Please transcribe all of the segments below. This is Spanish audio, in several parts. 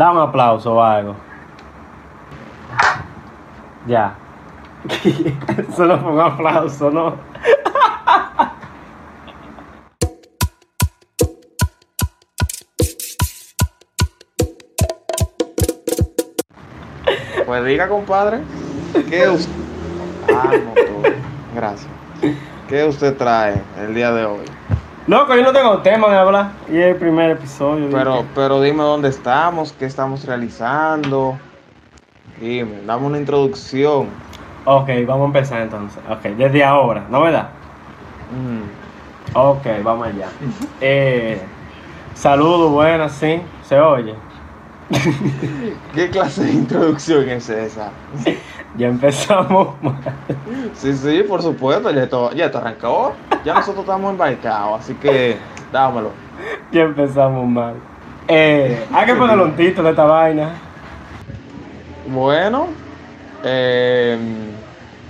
Da un aplauso o algo. Ya. Solo fue un aplauso, ¿no? Pues diga, compadre, ¿qué usted... Ah, no. Gracias. ¿Qué usted trae el día de hoy? Loco, yo no tengo tema de hablar. Y es el primer episodio. Pero, ¿viste? pero dime dónde estamos, qué estamos realizando. Dime, dame una introducción. Ok, vamos a empezar entonces. Ok, desde ahora, ¿no verdad? Mm. Ok, vamos allá. Eh, saludos, buenas, sí. ¿Se oye? ¿Qué clase de introducción es esa? Ya empezamos. mal. Sí, sí, por supuesto, ya esto, ya esto arrancó. Ya nosotros estamos embarcados, así que dámelo. ya empezamos mal. Eh, hay que ponerle un título a esta vaina. Bueno, eh,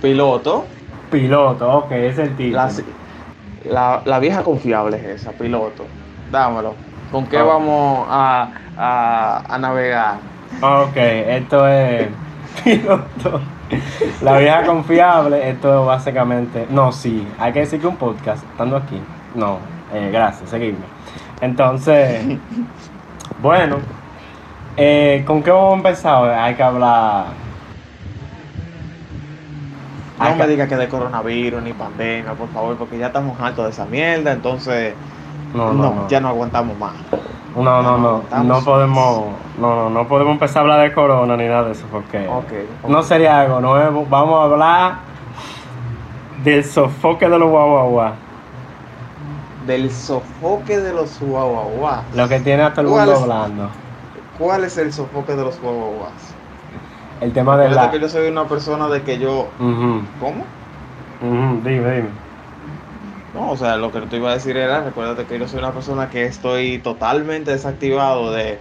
piloto. Piloto, ok, ese es el título. La, la, la vieja confiable es esa, piloto. Dámelo. ¿Con qué vamos a, a, a navegar? Ok, esto es piloto. La vieja confiable, esto básicamente. No, sí, hay que decir que un podcast, estando aquí. No, eh, gracias, seguidme. Entonces, bueno, eh, ¿con qué vamos a empezar? Hay que hablar. No Hay me que- diga que de coronavirus ni pandemia, por favor, porque ya estamos hartos de esa mierda, entonces no, no. ya no aguantamos más. No, no, no, no podemos, no, no, no podemos empezar a hablar de corona ni nada de eso porque Ok, ok. no sería algo nuevo. Vamos a hablar del sofoque de los guaguaguas, Del sofoque de los guaguaguas. lo que tiene a todo el ¿Cuál mundo es? hablando. ¿Cuál es el sofoque de los guaguaguas? El tema de la... que yo soy una persona de que yo... ¿Cómo? dime, dime. No, o sea, lo que te iba a decir era, recuérdate que yo soy una persona que estoy totalmente desactivado de,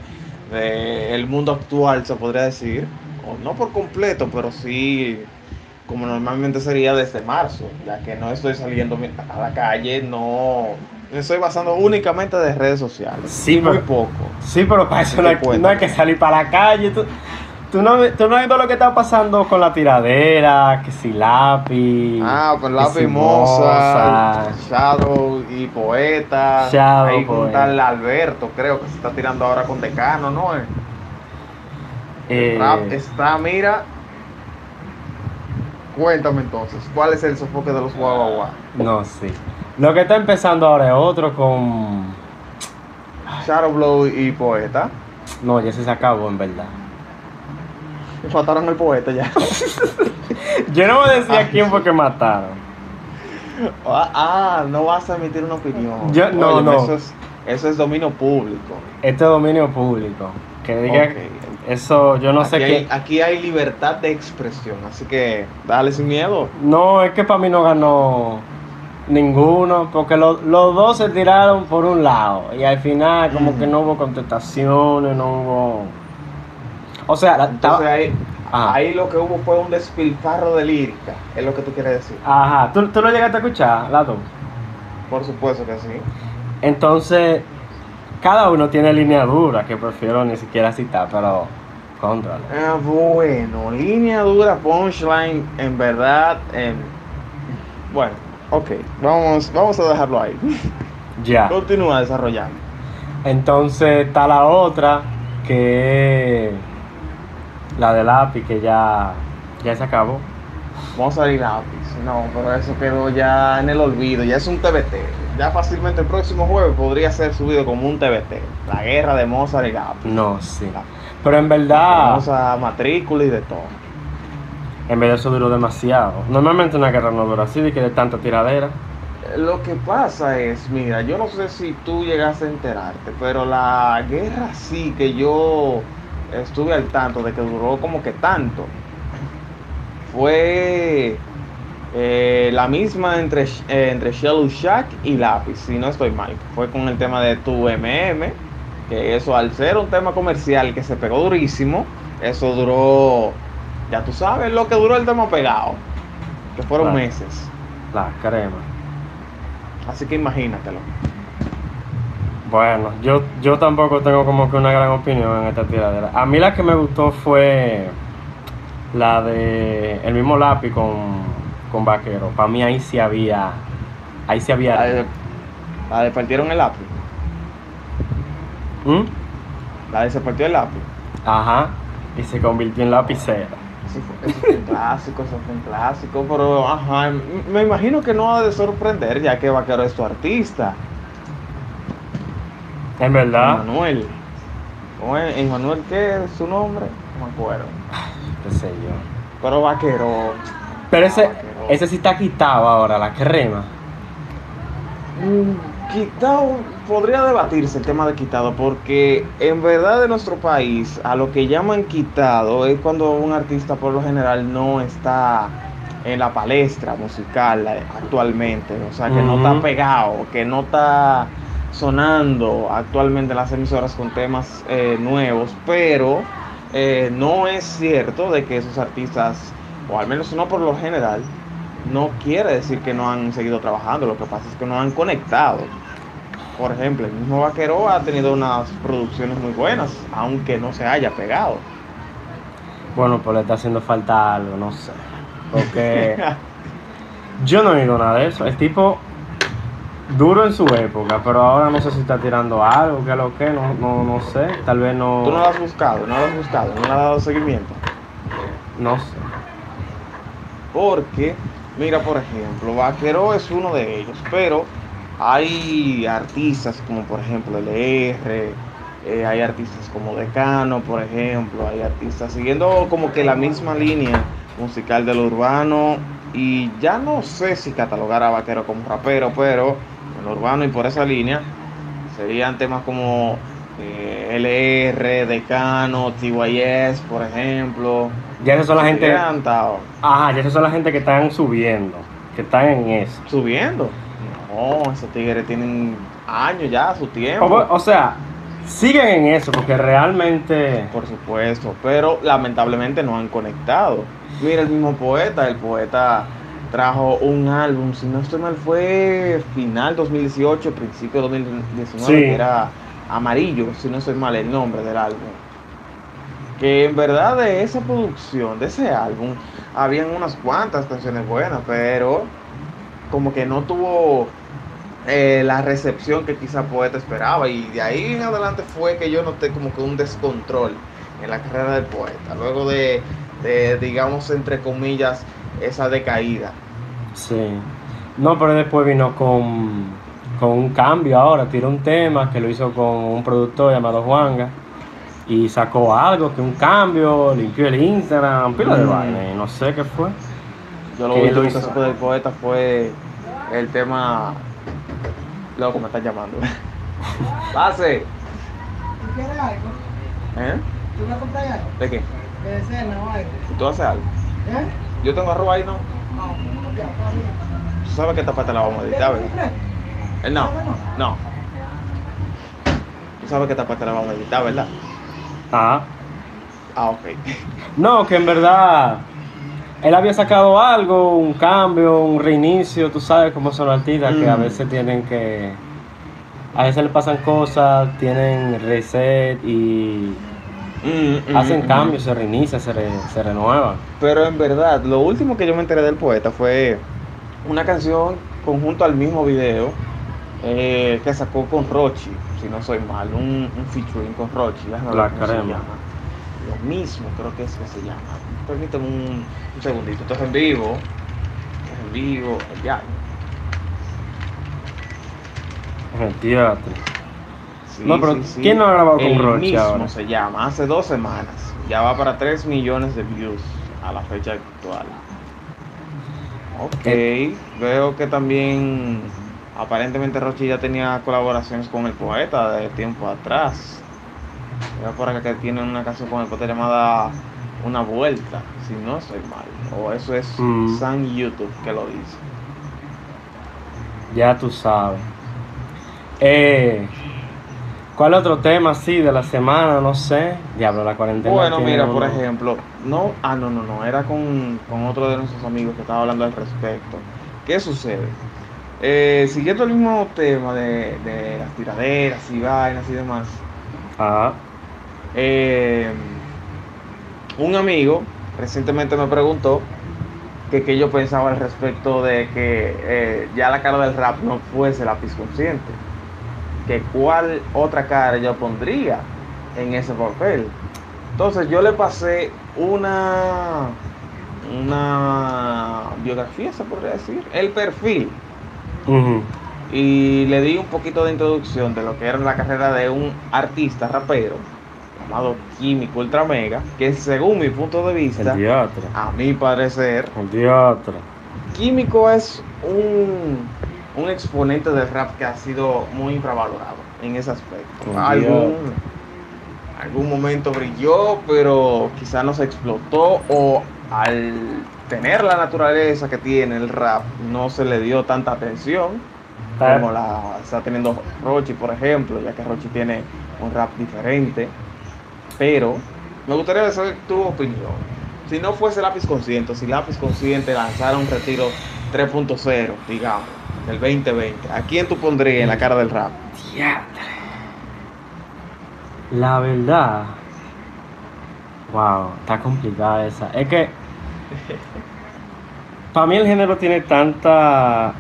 de el mundo actual, se podría decir. O no por completo, pero sí como normalmente sería desde marzo, ya que no estoy saliendo a la calle, no me estoy basando únicamente de redes sociales. Sí, muy pero- poco. Sí, pero para eso no hay que salir para la calle. Tú, tú no, tú no has visto lo que está pasando con la tiradera, que si lápiz. Ah, con lápiz si moza, Moza. Shadow y poeta. Shadow, Ahí con tal Alberto, creo que se está tirando ahora con Decano, ¿no? El Eh, rap está, mira. Cuéntame entonces, ¿cuál es el sofoque de los guaguaguas? No, sí. Lo que está empezando ahora es otro con. Shadow Blow y poeta. No, ya se acabó en verdad. Mataron al poeta ya. Yo no voy a decir Ah, a quién fue que mataron. ah, ah, no vas a emitir una opinión. Yo- no, no. Eso es, eso es dominio público. Este es dominio público. Que diga. Ok. Eso, yo no aquí, sé qué. aquí hay libertad de expresión, así que dale sin miedo. No, es que para mí no ganó ninguno, porque lo- los dos se tiraron por un lado y al final como Mm. que no hubo contestaciones, no hubo... O sea, la- Entonces estaba- ahí, lo que hubo fue un despilfarro de lírica, es lo que tú quieres decir. Ajá, ¿tú, tú lo llegaste a escuchar, las dos. Por supuesto que sí. Entonces, cada uno tiene línea dura que prefiero ni siquiera citar, pero contrale. Ah, bueno, línea dura, punchline, en verdad. bueno, ok, vamos, vamos a dejarlo ahí. Ya. Continúa desarrollando. Entonces está la otra, que la de lápiz, que ya, ya se acabó. Vamos a ir lápiz. No, pero eso quedó ya en el olvido, ya es un TBT. Ya fácilmente el próximo jueves podría ser subido como un TBT. La guerra de Mozart y lápiz. No, sí. Pero en verdad, Vamos a matrícula y de todo. en verdad eso duró demasiado. Normalmente una guerra no dura así, de que de tanta tiradera. Lo que pasa es, mira, yo no sé si tú llegaste a enterarte, pero la guerra sí que yo estuve al tanto de que duró como que tanto. Fue eh, la misma entre, eh, entre Shack y Lápiz, si no estoy mal. Fue con el tema de tu MM, que eso al ser un tema comercial que se pegó durísimo, eso duró, ya tú sabes lo que duró el tema pegado, que fueron meses. La crema. Así que imagínatelo. Bueno, yo, yo tampoco tengo como que una gran opinión en esta tiradera. A mí la que me gustó fue la de el mismo lápiz con, con vaquero. Para mí ahí sí había. Ahí sí había. La de, la de partieron el lápiz. ¿Mm? La de se partió el lápiz. Ajá. Y se convirtió en lapicera. Eso fue, eso fue un clásico, eso fue un clásico, pero ajá, me imagino que no ha de sorprender ya que Vaquero es tu artista. En verdad. Manuel. ¿Emmanuel qué es su nombre? No me acuerdo. Qué sé yo. Pero Vaquero. Pero ese, Vaquero. ese sí está quitado ahora, la crema. Mm, Quitado, podría debatirse el tema de quitado, porque en verdad en nuestro país a lo que llaman quitado es cuando un artista por lo general no está en la palestra musical eh, actualmente, o sea que no está pegado, que no está sonando actualmente en las emisoras con temas eh, nuevos, pero eh, no es cierto de que esos artistas, o al menos no por lo general, no quiere decir que no han seguido trabajando, lo que pasa es que no han conectado. Por ejemplo, el mismo Vaquero ha tenido unas producciones muy buenas, aunque no se haya pegado. Bueno, pues le está haciendo falta algo, no sé. Porque yo no he oído nada de eso. El tipo duro en su época, pero ahora no sé si está tirando algo, qué lo que, no, no, no sé. Tal vez no. Tú no lo has buscado, no lo has buscado, no le has dado seguimiento. No sé. Porque, mira, por ejemplo, Vaquero es uno de ellos, pero hay artistas como por ejemplo LR, eh, hay artistas como Decano, por ejemplo, hay artistas siguiendo como que la misma línea musical del urbano y ya no sé si catalogar a Vaquero como rapero, pero en lo urbano y por esa línea serían temas como eh, LR, Decano, TYS, por ejemplo. Ya esas son la gente. Ajá, ya esas son la gente que están subiendo, que están en eso. subiendo. No, esos tigres tienen años ya, su tiempo. O, o sea, siguen en eso, porque realmente. Por supuesto, pero lamentablemente no han conectado. Mira, el mismo poeta, el poeta trajo un álbum, si no estoy mal, fue final 2018, principio 2019, Sí. que era Amarillo, si no estoy mal el nombre del álbum. Que en verdad de esa producción, de ese álbum, habían unas cuantas canciones buenas, pero como que no tuvo eh, la recepción que quizá poeta esperaba y de ahí en adelante fue que yo noté como que un descontrol en la carrera del poeta luego de, de, digamos entre comillas esa decaída Sí. No, pero después vino con, con un cambio ahora. Tiró un tema que lo hizo con un productor llamado Juanga. Y sacó algo, que un cambio, limpió el Instagram, pila de Mm. vaina. no sé qué fue. yo lo ¿Qué último lo que hizo? supe del poeta fue el tema loco me están llamando pase ¿Tú quieres algo? ¿Eh? ¿Tú me compras algo? ¿de qué? De cena o algo. ¿tú haces algo? ¿Eh? Yo tengo arroz ahí no tú sabes que esta parte la vamos a editar ¿verdad? No no tú sabes que esta parte la vamos a editar ¿verdad? Ah. ah ok No, que en verdad él había sacado algo, un cambio, un reinicio, tú sabes cómo son los artistas que a Mm. veces tienen que... A veces le pasan cosas, tienen reset y Mm, mm, hacen mm. cambios, se reinician, se, re- se renuevan. Pero en verdad, lo último que yo me enteré del poeta fue una canción conjunto al mismo video eh, que sacó con Rochi, si no soy mal, un, un featuring con Rochi. ver La cómo se crema. llama. Lo mismo creo que es que se llama. Permíteme un, un segundito, esto es en vivo. Esto es en vivo, ya. Retírate. Sí, No, pero sí, sí. ¿quién no ha grabado con El Rochi mismo ahora? se llama, hace dos semanas. Ya va para 3 millones de views a la fecha actual. Ok, veo que también aparentemente Rochi ya tenía colaboraciones con el poeta de tiempo atrás. Veo por acá que tiene una canción con el poeta llamada Una Vuelta, si no estoy mal. O eso es Mm. San YouTube que lo dice. Ya tú sabes. Eh, ¿Cuál otro tema así de la semana? No sé. Diablo, la cuarentena. Bueno, mira, por ejemplo, no, ah, no, no, no, era con, con otro de nuestros amigos que estaba hablando al respecto. ¿Qué sucede? Eh, siguiendo el mismo tema de, de las tiraderas y vainas y demás, Ajá. eh, un amigo recientemente me preguntó que qué yo pensaba al respecto de que eh, ya la cara del rap no fuese lápiz consciente. Que cuál otra cara yo pondría en ese papel. Entonces yo le pasé una una biografía, se podría decir, el perfil y le di un poquito de introducción de lo que era la carrera de un artista rapero llamado Químico Ultra Mega, que según mi punto de vista, a mi parecer, El. Químico es un, un exponente del rap que ha sido muy infravalorado en ese aspecto. Algún, algún momento brilló, pero quizá no se explotó o al tener la naturaleza que tiene el rap no se le dio tanta atención como la está teniendo Rochi, por ejemplo, ya que Rochi tiene un rap diferente. Pero me gustaría saber tu opinión. Si no fuese Lápiz Consciente, si Lápiz Consciente lanzara un retiro 3.0, digamos, del 2020, ¿a quién tú pondrías en la cara del rap? La verdad. Wow, está complicada esa. Es que. Para mí el género tiene tanta.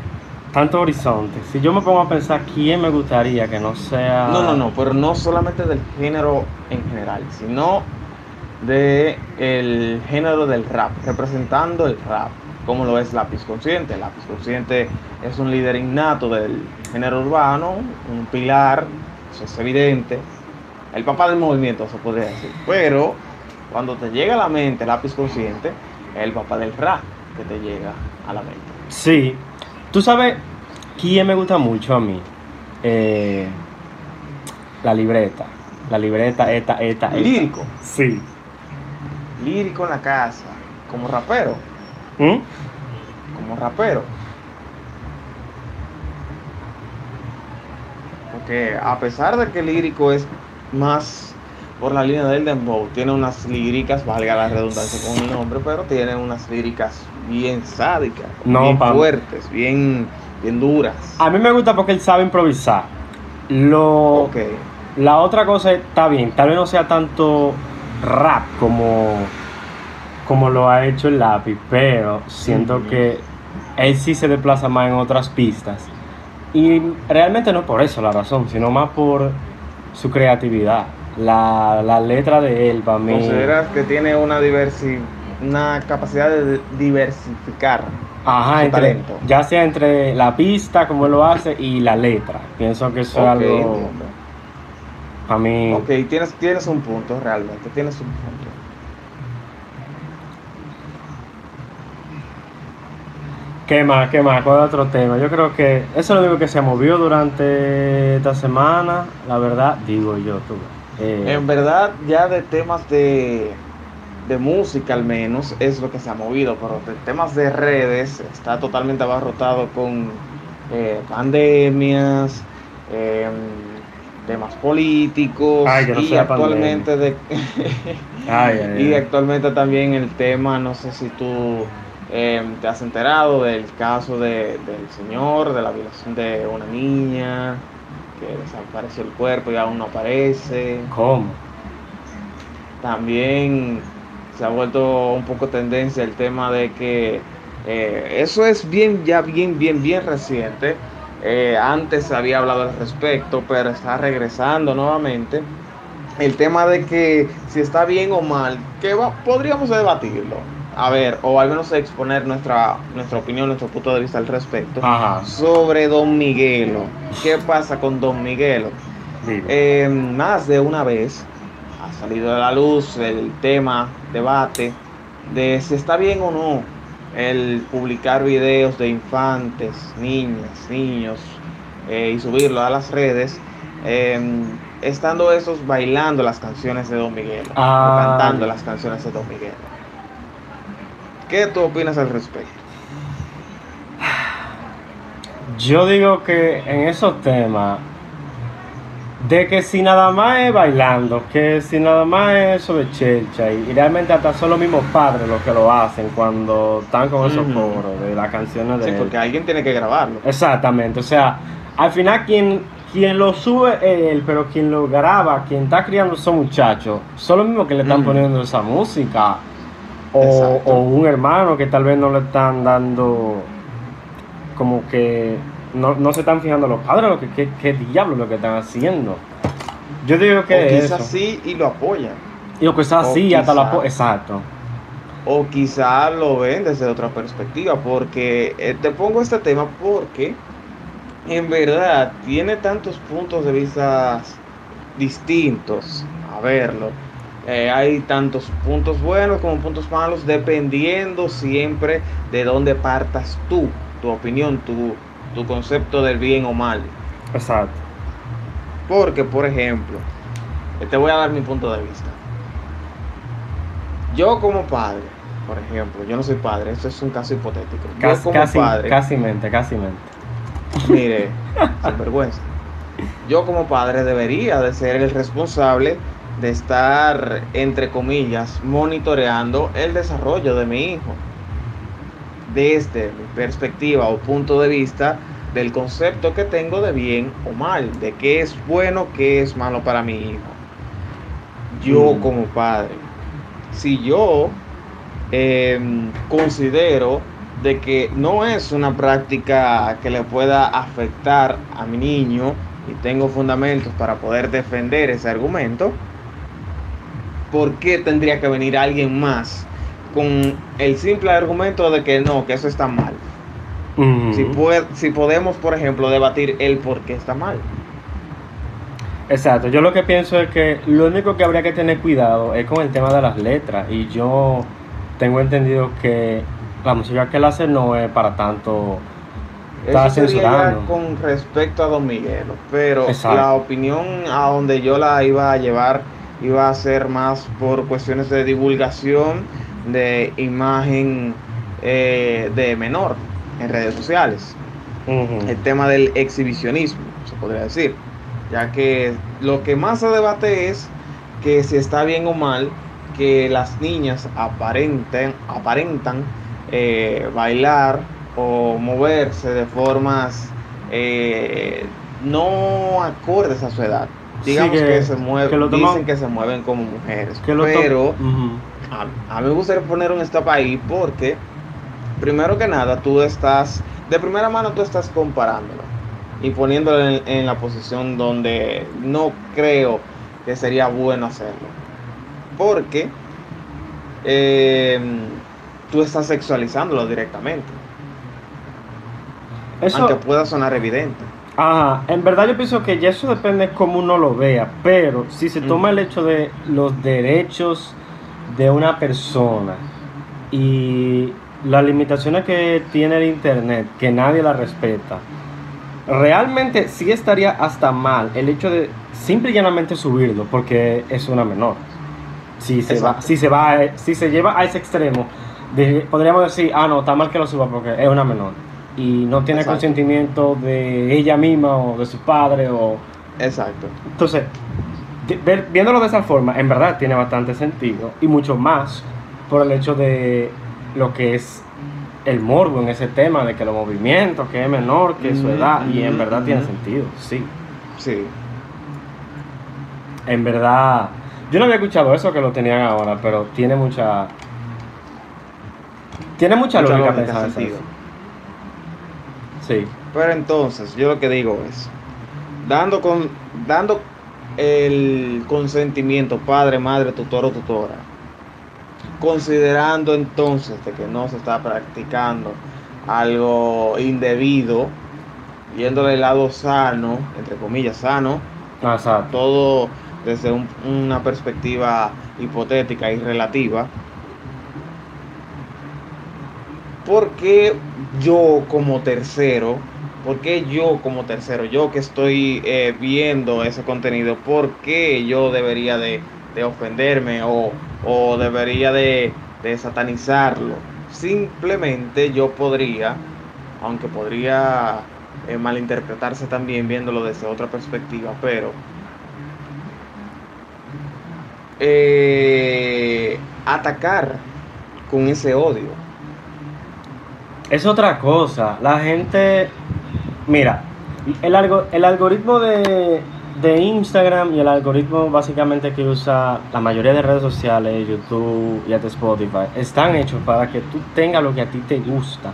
Tanto horizonte. Si yo me pongo a pensar quién me gustaría que no sea. No, no, no, pero no solamente del género en general, sino de el género del rap, representando el rap, como lo es Lápiz Consciente. Lápiz Consciente es un líder innato del género urbano, un pilar, eso es evidente, el papá del movimiento, se podría decir. Pero cuando te llega a la mente Lápiz Consciente, es el papá del rap que te llega a la mente. Sí. Tú sabes quién me gusta mucho a mí. Eh, la libreta. La libreta, esta, esta, esta. Lírico, Sí. lírico en la casa, como rapero. ¿Mm? como rapero. Porque a pesar de que lírico es más por la línea del dembow, tiene unas líricas, valga la redundancia con el nombre, pero tiene unas líricas bien sádicas, No, bien fuertes, bien, bien duras. A mí me gusta porque él sabe improvisar. Lo, Ok, La otra cosa está bien, tal vez no sea tanto rap como, como lo ha hecho el lápiz, pero siento que él sí se desplaza más en otras pistas. Y realmente no por eso la razón, sino más por su creatividad. La, la letra de él para mí. consideras que tiene una diversi una capacidad de diversificar. Ajá, entre, talento. ya sea entre la pista, como él lo hace, y la letra. Pienso que eso es algo entiendo. para mí. Ok, tienes, tienes un punto, realmente, tienes un punto. ¿Qué más? ¿Qué más? ¿Cuál es otro tema? Yo creo que eso es lo único que se movió durante esta semana, la verdad, digo yo, tú. Eh, En verdad, ya de temas de, de música al menos es lo que se ha movido, pero de temas de redes está totalmente abarrotado con eh, pandemias, em, temas políticos Ay, no y actualmente de ay, ay, y actualmente también el tema, no sé si tú em, te has enterado del caso de- del señor, de la violación de una niña, que desapareció el cuerpo y aún no aparece. ¿Cómo? También se ha vuelto un poco tendencia el tema de que eh, eso es bien, ya bien, bien, bien reciente. Eh, antes se había hablado al respecto, pero está regresando nuevamente. El tema de que si está bien o mal, que va- podríamos debatirlo. A ver, o al menos exponer nuestra, nuestra opinión, nuestro punto de vista al respecto. Ajá. Sobre Don Miguelo. ¿Qué pasa con Don Miguelo? Eh, más de una vez ha salido a la luz el tema, debate, de si está bien o no el publicar videos de infantes, niñas, niños eh, y subirlo a las redes, eh, estando esos bailando las canciones de Don Miguel, Ah, o cantando ya. las canciones de Don Miguel. ¿Qué tú opinas al respecto? Yo digo que en esos temas De que si nada más es bailando, que si nada más es eso de chelcha, y, y realmente hasta son los mismos padres los que lo hacen cuando están con esos Ujú. coros de las canciones de Sí, él. porque alguien tiene que grabarlo. Exactamente, o sea, al final quien, quien lo sube es él, pero quien lo graba, quien está criando esos muchachos, son los mismos que le están poniendo esa música. O, o un hermano que tal vez no le están dando, como que no, no se están fijando los padres, lo que, qué, qué diablo lo que están haciendo. Yo digo que o es quizás eso. sí y lo apoyan. Y lo que está o así, hasta quizá- po- Exacto. O quizá lo ven desde otra perspectiva, porque eh, te pongo este tema porque en verdad tiene tantos puntos de vista distintos a verlo. Eh, hay tantos puntos buenos como puntos malos, dependiendo siempre de dónde partas tú, tu opinión, tu, tu concepto del bien o mal. Exacto. Porque, por ejemplo, eh, te voy a dar mi punto de vista. Yo como padre, por ejemplo, yo no soy padre, esto es un caso hipotético. Yo Casi, como casi, padre, casi mente, casi mente. mire, sin vergüenza. Yo como padre debería de ser el responsable de estar, entre comillas, monitoreando el desarrollo de mi hijo. Desde mi perspectiva o punto de vista del concepto que tengo de bien o mal, de qué es bueno, qué es malo para mi hijo. Yo Mm. como padre, si yo em, considero de que no es una práctica que le pueda afectar a mi niño y tengo fundamentos para poder defender ese argumento, ¿por qué tendría que venir alguien más con el simple argumento de que no, que eso está mal? Si, pue- si podemos, por ejemplo, debatir el por qué está mal. Exacto, yo lo que pienso es que lo único que habría que tener cuidado es con el tema de las letras y yo tengo entendido que la música que él hace no es para tanto censurando. con respecto a Don Miguelo, pero Exacto. la opinión a donde yo la iba a llevar iba a ser más por cuestiones de divulgación de imagen eh, de menor en redes sociales. El tema del exhibicionismo, se podría decir, ya que lo que más se debate es que si está bien o mal que las niñas aparenten, aparentan eh, bailar o moverse de formas eh, no acordes a su edad. Sí, Digamos que- que, se mueven, que lo toman- dicen que se mueven como mujeres, Que lo to- pero a, a mí me gustaría poner un stop ahí porque, primero que nada, tú estás, de primera mano tú estás comparándolo y poniéndolo en, en la posición donde no creo que sería bueno hacerlo. Porque eh, tú estás sexualizándolo directamente, Eso, aunque pueda sonar evidente. Ajá, en verdad yo pienso que ya eso depende de cómo uno lo vea, pero si se toma el hecho de los derechos de una persona y las limitaciones que tiene el internet, que nadie la respeta, realmente sí estaría hasta mal el hecho de simple y llanamente subirlo porque es una menor. Si se, va, si se va, si se lleva a ese extremo, de- podríamos decir, ah no, está mal que lo suba porque es una menor y no tiene Exacto. consentimiento de ella misma o de su padre o Exacto. entonces de- viéndolo de esa forma en verdad tiene bastante sentido y mucho más por el hecho de lo que es el morbo en ese tema de que los movimientos que es menor que su edad y en verdad tiene sentido sí Sí. en verdad yo no había escuchado eso que lo tenían ahora pero tiene mucha tiene mucha, Mucha lógica lógica, pensar eso. Sí Pero entonces, yo lo que digo es, dando con dando el consentimiento padre, madre, tutor o tutora, considerando entonces de que no se está practicando algo indebido, viéndole el lado sano, entre comillas sano, exacto todo desde un- una perspectiva hipotética y relativa. ¿Por qué yo como tercero? ¿Por qué yo como tercero? Yo que estoy eh, viendo ese contenido, ¿por qué yo debería de, de ofenderme o, debería de, de satanizarlo? Simplemente yo podría, aunque podría eh, malinterpretarse también viéndolo desde otra perspectiva, pero eh, atacar con ese odio. Es otra cosa. La gente. Mira, el, algo- el algoritmo de, de Instagram y el algoritmo básicamente que usa la mayoría de redes sociales, YouTube y hasta Spotify, están hechos para que tú tengas lo que a ti te gusta.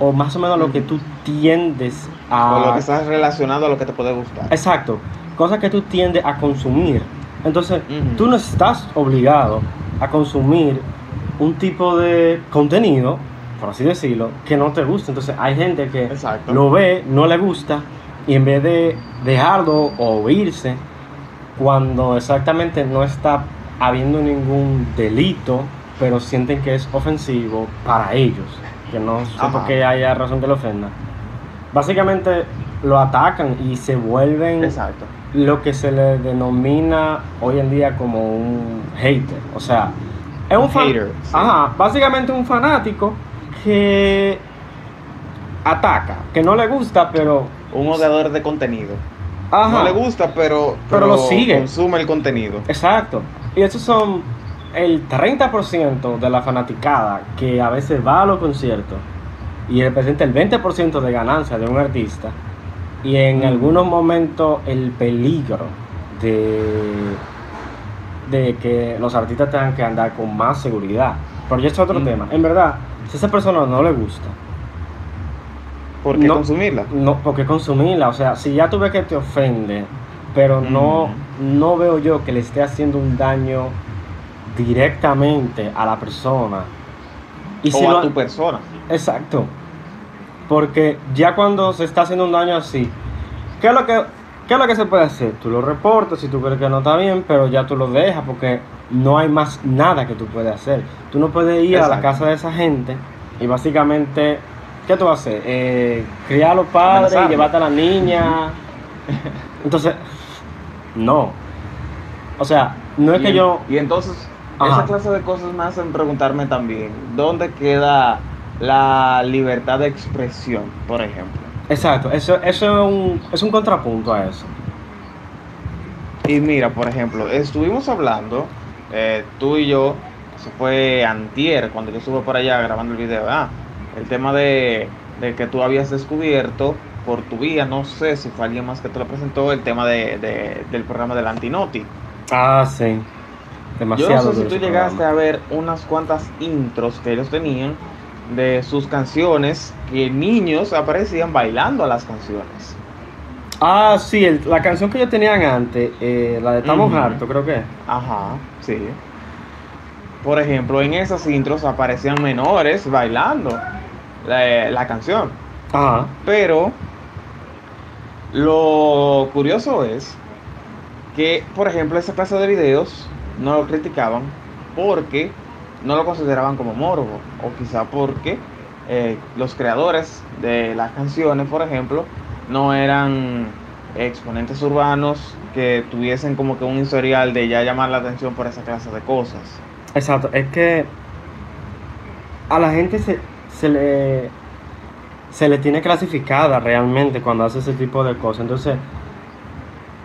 O más o menos lo que tú tiendes a. O lo que está relacionado a lo que te puede gustar. Exacto, cosas que tú tiendes a consumir. Entonces, tú no estás obligado a consumir un tipo de contenido, por así decirlo, que no te gusta. Entonces, hay gente que Exacto. lo ve, no le gusta, y en vez de dejarlo o irse, cuando exactamente no está habiendo ningún delito, pero sienten que es ofensivo para ellos, que no sé por qué haya razón que lo ofenda. Básicamente lo atacan y se vuelven Exacto. lo que se le denomina hoy en día como un hater. O sea, es un, Un fan- hater, sí. Ajá, básicamente un fanático que ataca, que no le gusta, pero Un odiador de contenido. ajá, No le gusta, pero, Pero lo sigue. consume el contenido. Exacto. Y esos son el 30% de la fanaticada que a veces va a los conciertos y representa el 20% de ganancia de un artista y en Mm. algunos momentos el peligro de, de que los artistas tengan que andar con más seguridad. Pero ya es otro Mm. tema. En verdad, si a esa persona no le gusta, ¿Por qué No. consumirla? no, porque consumirla, o sea, si ya tú ves que te ofende, pero no, no veo yo que le esté haciendo un daño directamente a la persona. Y si o lo- a tu persona. Exacto. Porque ya cuando se está haciendo un daño así, ¿qué es lo que, qué es lo que se puede hacer? Tú lo reportas si tú crees que no está bien, pero ya tú lo dejas porque no hay más nada que tú puedes hacer. Tú no puedes ir a la casa de esa gente y básicamente, ¿qué tú vas a hacer? Eh, criar a los padres, Amenazarlo. llevarte a la niña. Entonces, no. O sea, no es y, que en- yo... y entonces, Ajá. esa clase de cosas me hacen preguntarme también, ¿dónde queda la libertad de expresión, por ejemplo? Exacto, eso, eso es, un, es un contrapunto a eso. Y mira, por ejemplo, estuvimos hablando, eh, tú y yo, eso fue antier, cuando yo estuve por allá grabando el video, ah, el tema de, de que tú habías descubierto por tu vía, no sé si fue alguien más que te lo presentó, el tema de, de- del programa del Antinoti. Ah, sí. Yo Demasiado. no sé si tú llegaste programa. a ver unas cuantas intros que ellos tenían de sus canciones, que niños aparecían bailando a las canciones. Ah, sí, el- la canción que ellos tenían antes, eh, la de Estamos. Hartos, creo que. Ajá, sí. Por ejemplo, en esas intros aparecían menores bailando la, la canción. Ajá. Pero lo curioso es que, por ejemplo, esa clase de videos no lo criticaban porque no lo consideraban como morbo. O quizá porque eh, los creadores de las canciones, por ejemplo, no eran exponentes urbanos que tuviesen como que un historial de ya llamar la atención por esa clase de cosas. Exacto, es que a la gente se, se le se le tiene clasificada realmente cuando hace ese tipo de cosas. Entonces,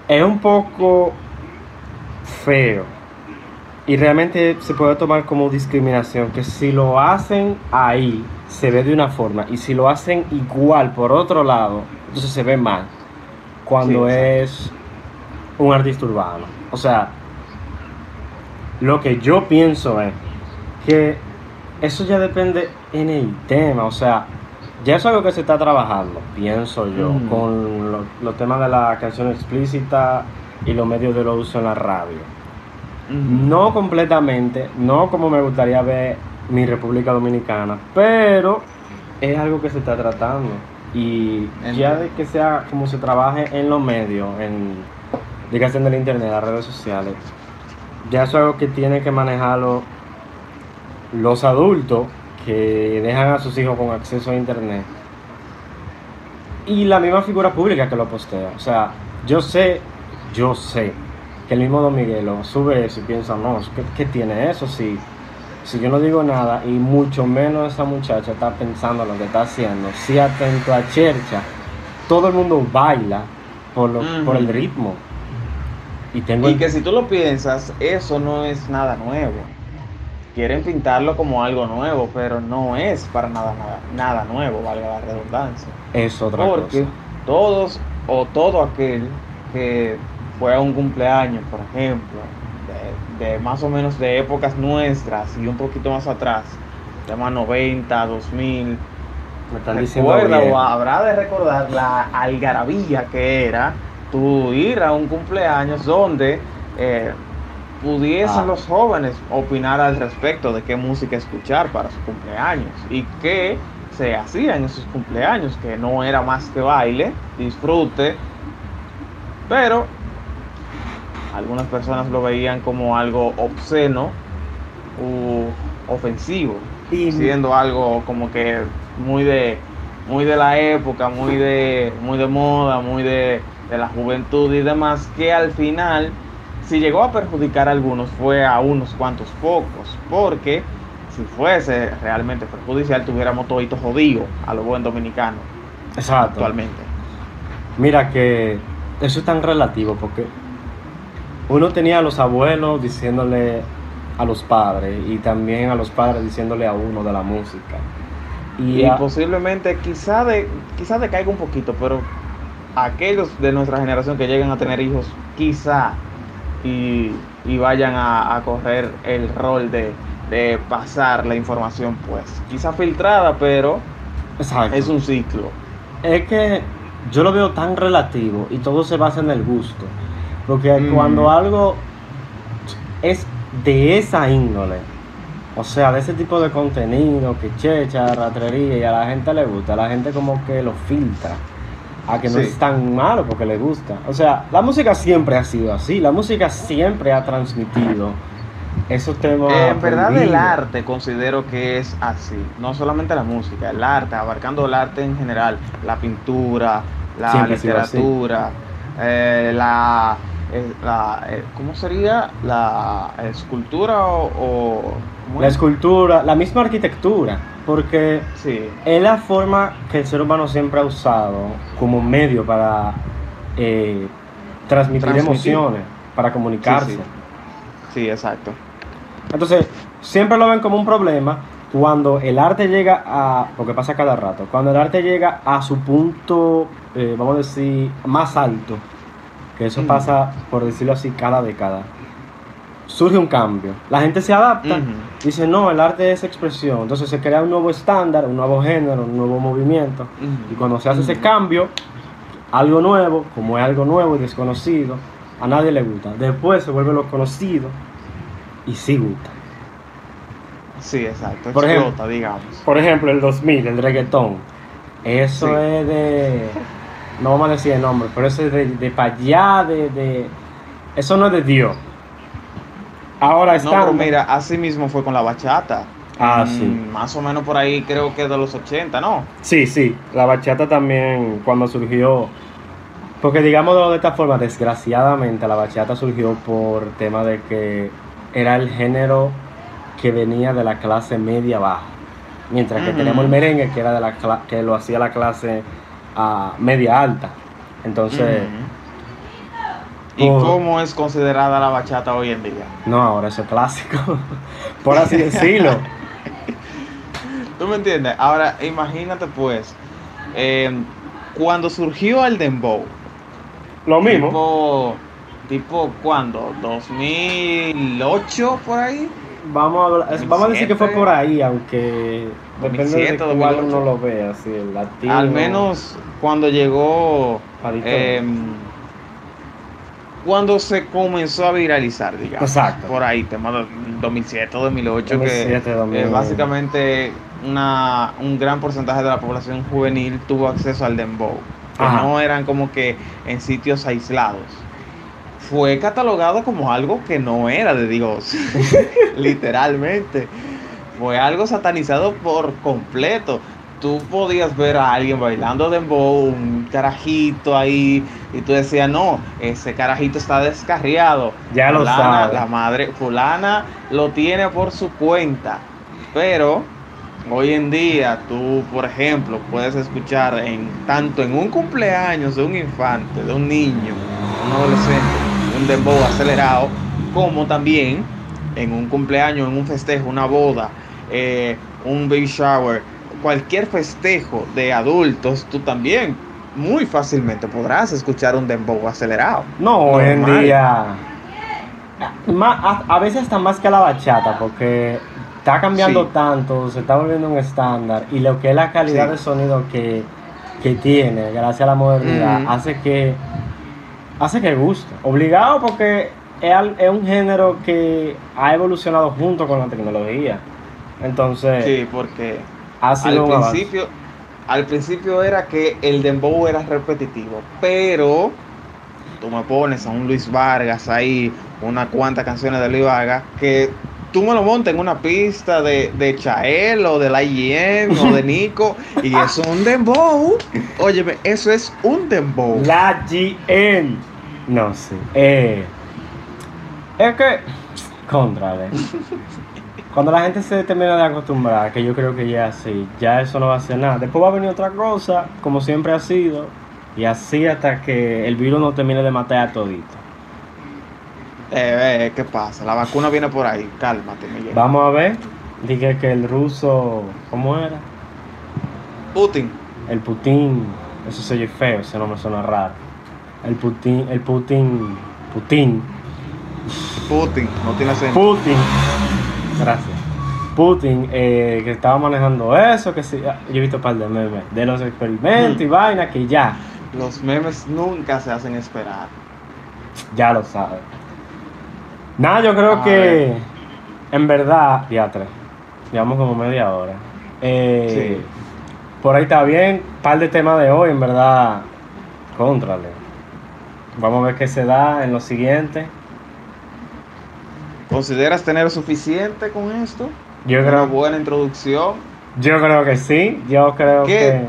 es un poco feo. Y realmente se puede tomar como discriminación, que si lo hacen ahí, se ve de una forma. Y si lo hacen igual por otro lado, entonces se ve mal. Cuando Sí, es un artista urbano. O sea, lo que yo pienso es que eso ya depende en el tema, o sea, ya es algo que se está trabajando, pienso yo, Ujú. con lo- los temas de la canción explícita y los medios de lo uso en la radio. No completamente, no como me gustaría ver mi República Dominicana, pero es algo que se está tratando. Y ya de que sea como se trabaje en los medios, en dígase en el internet, las redes sociales, ya eso es algo que tienen que manejarlo los adultos que dejan a sus hijos con acceso a internet y la misma figura pública que lo postea. O sea, yo sé, yo sé que el mismo Don Miguelo sube eso y piensa, no, ¿qué, qué tiene eso? Si, si yo no digo nada y mucho menos esa muchacha está pensando lo que está haciendo, si atento a Chercha, todo el mundo baila por, lo- por el ritmo. Y tengo Y que si tú lo piensas, eso no es nada nuevo. Quieren pintarlo como algo nuevo, pero no es para nada, nada, nada nuevo, valga la redundancia. es otra Porque cosa. todos o todo aquel que fue a un cumpleaños, por ejemplo, de, de más o menos de épocas nuestras y un poquito más atrás, llama 90, 2000, Me están recuerda o habrá de recordar la algarabía que era tú ir a un cumpleaños donde eh, pudiesen Ah. los jóvenes opinar al respecto de qué música escuchar para su cumpleaños y qué se hacía en esos cumpleaños, que no era más que baile, disfrute, pero algunas personas lo veían como algo obsceno u ofensivo siendo algo como que muy de muy de la época, muy de muy de moda, muy de, de la juventud y demás, que al final si llegó a perjudicar a algunos fue a unos cuantos pocos, porque si fuese realmente perjudicial tuviéramos todito jodido a lo buen dominicano Exacto. actualmente. Mira que eso es tan relativo porque uno tenía a los abuelos diciéndole a los padres y también a los padres diciéndole a uno de la música. Y, Y a- posiblemente quizá de quizá decaiga un poquito, pero aquellos de nuestra generación que lleguen a tener hijos, quizá y, y vayan a, a correr el rol de, de pasar la información, pues quizá filtrada, pero exacto. es un ciclo. Es que yo lo veo tan relativo y todo se basa en el gusto. Porque Mm. cuando algo es de esa índole, o sea, de ese tipo de contenido que checha, ratrería y a la gente le gusta, la gente como que lo filtra. A que no Sí. es tan malo porque le gusta. O sea, la música siempre ha sido así. La música siempre ha transmitido esos temas. Eh, en verdad el arte considero que es así, no solamente la música, el arte, abarcando el arte en general, la pintura, la Siempre literatura, eh, la, la, eh, ¿cómo sería? La escultura o... o- ¿cómo La es? escultura, la misma arquitectura. Porque Sí, Es la forma que el ser humano siempre ha usado como medio para eh, transmitir, Transmitir. emociones, para comunicarse. Sí, sí, exacto. Entonces, siempre lo ven como un problema cuando el arte llega a, porque pasa cada rato, cuando el arte llega a su punto, eh, vamos a decir, más alto, que eso pasa, por decirlo así, cada década, surge un cambio. La gente se adapta, dice, no, el arte es expresión, entonces se crea un nuevo estándar, un nuevo género, un nuevo movimiento. Y cuando se hace ese cambio, algo nuevo, como es algo nuevo y desconocido, a nadie le gusta. Después se vuelve lo conocido y sí gusta. Sí, exacto, Por explota, ejemplo. digamos. Por ejemplo, el 2000, el reggaetón. Eso Sí. es de... No vamos a decir el nombre, pero eso es de, de para allá, de, de... Eso no es de Dios. Ahora No, está... pero mira, así mismo fue con la bachata. Ah, Mm, sí. Más o menos por ahí creo que de los 80, ¿no? Sí, sí, la bachata también cuando surgió, porque digámoslo de esta forma, desgraciadamente la bachata surgió por tema de que era el género que venía de la clase media baja, mientras que tenemos el merengue que era de la que lo hacía la clase ah, media alta. Entonces. ¿Y cómo es considerada la bachata hoy en día? no, ahora eso es clásico, por así decirlo. ¿Tú me entiendes? Ahora, imagínate pues, eh, cuando surgió el dembow, Lo mismo. tipo, tipo ¿cuándo? ¿2008 por ahí? Vamos a, hablar- vamos a decir que fue 2007, por ahí, aunque depende 2007, de cuál 2008. uno lo vea, si el latino. Al menos cuando llegó, eh, cuando se comenzó a viralizar, digamos. Exacto. Por ahí, tema de 2007, 2008, 2007, que 2009. eh, básicamente una, un gran porcentaje de la población juvenil tuvo acceso al dembow. Que no eran como que en sitios aislados. Fue catalogado como algo que no era de Dios, literalmente. Fue algo satanizado por completo. Tú podías ver a alguien bailando dembow, un carajito ahí, y tú decías, no, ese carajito está descarriado. Ya lo Fulana, sabe. La madre, fulana lo tiene por su cuenta. Pero hoy en día tú, por ejemplo, puedes escuchar en tanto en un cumpleaños de un infante, de un niño, un adolescente, un dembow acelerado, como también en un cumpleaños, en un festejo, una boda, eh, un baby shower, cualquier festejo de adultos, tú también muy fácilmente podrás escuchar un dembow acelerado. No, hoy en día. a, a veces hasta más que la bachata, porque está cambiando Sí. tanto, se está volviendo un estándar, y lo que es la calidad Sí. de sonido que, que tiene, gracias a la modernidad, hace que hace que guste. Obligado porque es, un género que ha evolucionado junto con la tecnología. Entonces, Sí, porque ha sido al avance. principio, al principio era que el dembow era repetitivo, pero tú me pones a un Luis Vargas ahí, unas cuantas canciones de Luis Vargas, que tú me lo montas en una pista de, de Chael o de la IEM o de Nico, y es un dembow. Óyeme, eso es un dembow. La GN. No sé. Eh, es que. Contra, ve. Cuando la gente se termina de acostumbrar, que yo creo que ya sí, ya eso no va a hacer nada. Después va a venir otra cosa, como siempre ha sido, y así hasta que el virus no termine de matar a todito. Eh, eh, ¿Qué pasa? La vacuna viene por ahí, cálmate, Miguel. Vamos a ver. Dije que el ruso. ¿Cómo era? Putin. El Putin. Eso se oye feo, eso no me suena raro. El Putin. El Putin. Putin. Putin, no tiene sentido. Putin. Gracias. Putin, eh, que estaba manejando eso, que sí, ah, yo he visto un par de memes de los experimentos y vaina que ya, Los memes nunca se hacen esperar. ya lo sabe. Nada, yo creo A que ver. en verdad, teatro, llevamos como media hora. Eh, Sí. Por ahí está bien, par de temas de hoy, en verdad, contrale. Vamos a ver qué se da en lo siguiente. ¿Consideras tener suficiente con esto? Yo Una creo, buena introducción. yo creo que sí, yo creo ¿Qué- que...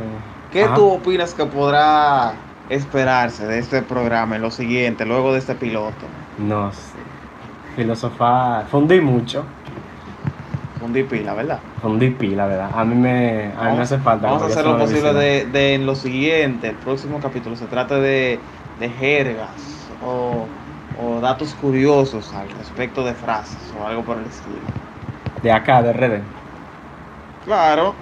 ¿Qué Ajá. tú opinas que podrá esperarse de este programa en lo siguiente, luego de este piloto? No sé. Filosofar. Fundí mucho. Fundí pila, ¿verdad? Fundí pila, ¿verdad? A mí me, a mí me hace falta. Vamos a hacer lo posible de, de en lo siguiente, el próximo capítulo, se trata de, de jergas o, o datos curiosos al respecto de frases o algo por el estilo. De acá, de redes. Claro,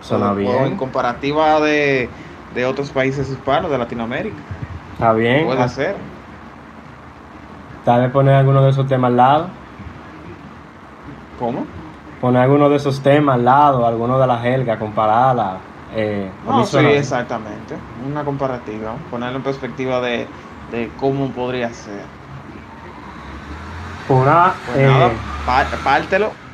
Suena o- o en bien. comparativa de, de otros países hispanos de Latinoamérica. Está bien. Puede Ah, ser. Tal vez poner alguno de esos temas al lado. ¿Cómo? Poner alguno de esos temas al lado, alguno de la jerga, compararla. Eh, No, sí, exactamente. Una comparativa, ponerlo en perspectiva de, de cómo podría ser. Una, Pues eh, nada, pá- pártelo